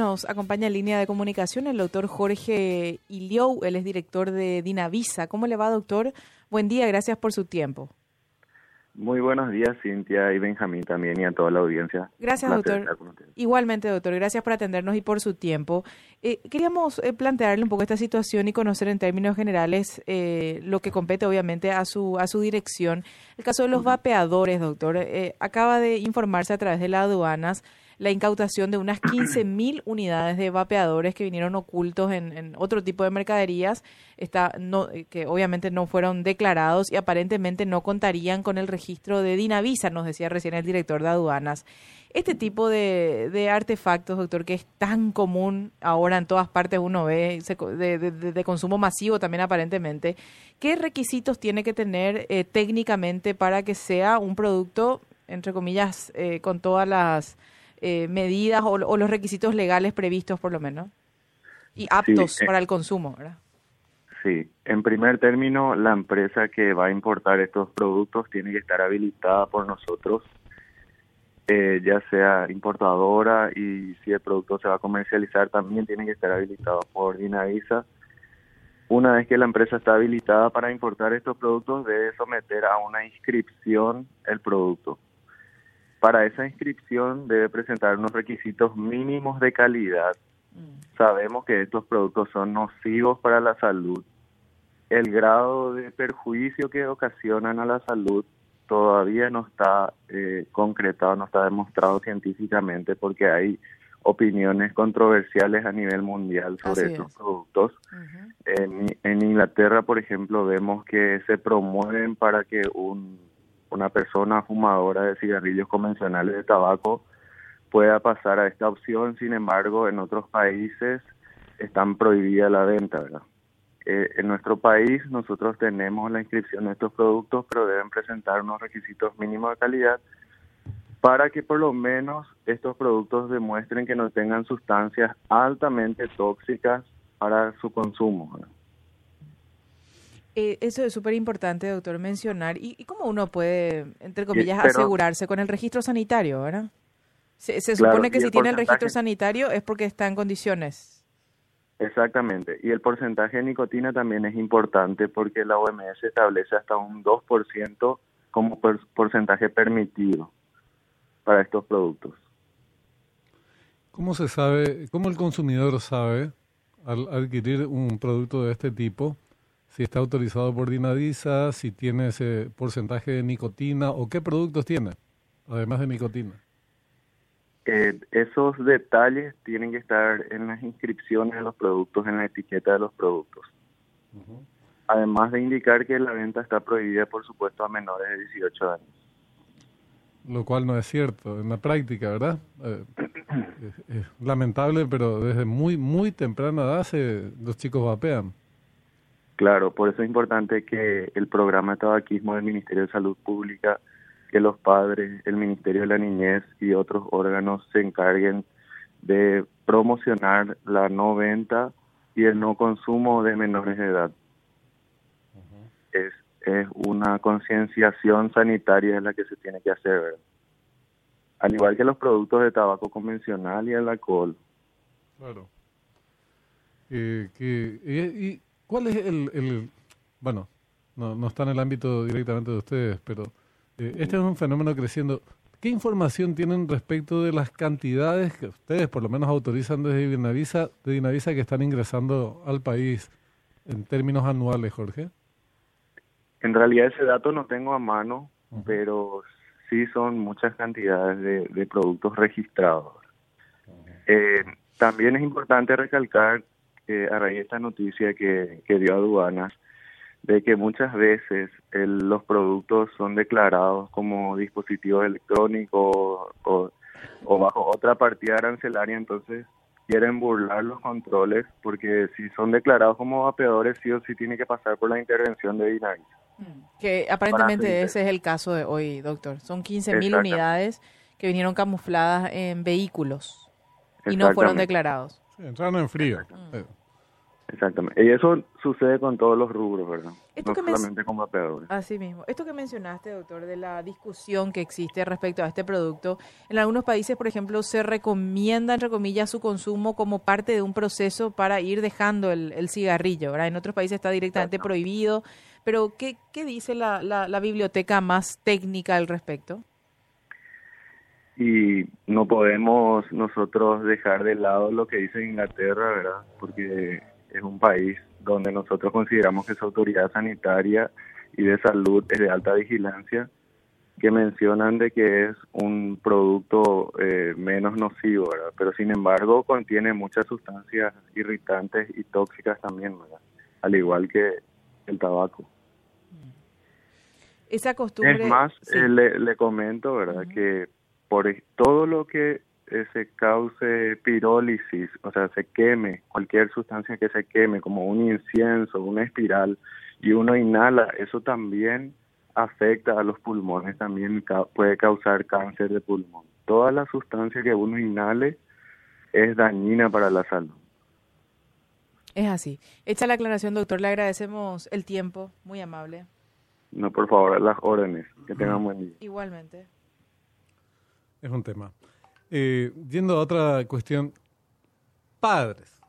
Nos acompaña en línea de comunicación el doctor Jorge Iliou, él es director de Dinavisa. ¿Cómo le va, doctor? Buen día, gracias por su tiempo. Muy buenos días, Cintia y Benjamín también y a toda la audiencia. Gracias, doctor. Igualmente, doctor, gracias por atendernos y por su tiempo. Eh, queríamos eh, plantearle un poco esta situación y conocer en términos generales eh, lo que compete obviamente a su, a su dirección. El caso de los vapeadores, doctor, acaba de informarse a través de las aduanas la incautación de unas 15.000 unidades de vapeadores que vinieron ocultos en, otro tipo de mercaderías, está, no, que obviamente no fueron declarados y aparentemente no contarían con el registro de Dinavisa, nos decía recién el director de aduanas. Este tipo de, artefactos, doctor, que es tan común ahora en todas partes, uno ve de, consumo masivo también aparentemente, ¿qué requisitos tiene que tener eh, técnicamente para que sea un producto, entre comillas, eh, con todas las eh, medidas o, los requisitos legales previstos por lo menos y aptos eh, para el consumo, ¿verdad? Sí, en primer término, la empresa que va a importar estos productos tiene que estar habilitada por nosotros, eh, ya sea importadora y si el producto se va a comercializar también tiene que estar habilitado por Dinavisa. Una vez que la empresa está habilitada para importar estos productos, debe someter a una inscripción el producto. Para esa inscripción debe presentar unos requisitos mínimos de calidad. Mm. Sabemos que estos productos son nocivos para la salud. El grado de perjuicio que ocasionan a la salud todavía no está eh, concretado, no está demostrado científicamente porque hay opiniones controversiales a nivel mundial sobre estos productos. en Inglaterra, por ejemplo, vemos que se promueven para que un una persona fumadora de cigarrillos convencionales de tabaco pueda pasar a esta opción, sin embargo, en otros países están prohibida la venta, ¿verdad? Eh, en nuestro país nosotros tenemos la inscripción de estos productos, pero deben presentar unos requisitos mínimos de calidad para que por lo menos estos productos demuestren que no tengan sustancias altamente tóxicas para su consumo. ¿verdad? Eh, eso es súper importante, doctor, mencionar. ¿Y, cómo uno puede, entre comillas, asegurarse con el registro sanitario, verdad? Se, supone que si tiene el registro sanitario es porque está en condiciones. Exactamente. Y el porcentaje de nicotina también es importante porque la OMS establece hasta un 2% como porcentaje permitido para estos productos. ¿Cómo se sabe, cómo el consumidor sabe al adquirir un producto de este tipo? Si está autorizado por Dinavisa, si tiene ese porcentaje de nicotina o qué productos tiene, además de nicotina. Eh, esos detalles tienen que estar en las inscripciones de los productos, en la etiqueta de los productos. Además de indicar que la venta está prohibida, por supuesto, a menores de 18 años. Lo cual no es cierto en la práctica, ¿verdad? Eh, es, lamentable, pero desde muy, muy temprana edad se, los chicos vapean. Claro, por eso es importante que el programa de tabaquismo del Ministerio de Salud Pública, que los padres, el Ministerio de la Niñez y otros órganos se encarguen de promocionar la no venta y el no consumo de menores de edad. es, es una concienciación sanitaria la que se tiene que hacer, al igual que los productos de tabaco convencional y el alcohol. Claro. Eh, que, y ¿Cuál es el, bueno, no, no, está en el ámbito directamente de ustedes, pero eh, este es un fenómeno creciendo. ¿Qué información tienen respecto de las cantidades que ustedes por lo menos autorizan desde Dinavisa, de Dinavisa que están ingresando al país en términos anuales, Jorge? En realidad ese dato no tengo a mano, pero sí son muchas cantidades de, productos registrados. Eh, también es importante recalcar a raíz de esta noticia que, dio aduanas, de que muchas veces los productos son declarados como dispositivos electrónicos o, bajo otra partida arancelaria, entonces quieren burlar los controles porque si son declarados como vapeadores sí o sí tiene que pasar por la intervención de Dinavisa. Que aparentemente ese es el caso de hoy, doctor. Son 15.000 unidades que vinieron camufladas en vehículos y no fueron declarados. Sí, entraron en frío. Exactamente. Y eso sucede con todos los rubros, ¿verdad? no solamente con vapeadores. Así mismo. Esto que mencionaste, doctor, de la discusión que existe respecto a este producto, en algunos países, por ejemplo, se recomienda, entre comillas, su consumo como parte de un proceso para ir dejando el, cigarrillo, ¿verdad? En otros países está directamente prohibido. Pero, ¿qué, qué dice la, la, la biblioteca más técnica al respecto? y no podemos nosotros dejar de lado lo que dice Inglaterra, ¿verdad? Porque es un país donde nosotros consideramos que su autoridad sanitaria y de salud es de alta vigilancia, que mencionan de que es un producto eh, menos nocivo, ¿verdad? Pero sin embargo contiene muchas sustancias irritantes y tóxicas también, ¿verdad? Al igual que el tabaco. Esa costumbre... Es más, eh, le, le, comento, ¿verdad? Que por todo lo que se cause pirólisis, o sea, se queme, cualquier sustancia que se queme, como un incienso, una espiral, y uno inhala, eso también afecta a los pulmones, también puede causar cáncer de pulmón. Toda la sustancia que uno inhale es dañina para la salud. Es así. Hecha la aclaración, doctor, le agradecemos el tiempo, muy amable. No, por favor, las órdenes. Que tengan buen día. Igualmente. Es un tema. Eh, yendo a otra cuestión, padres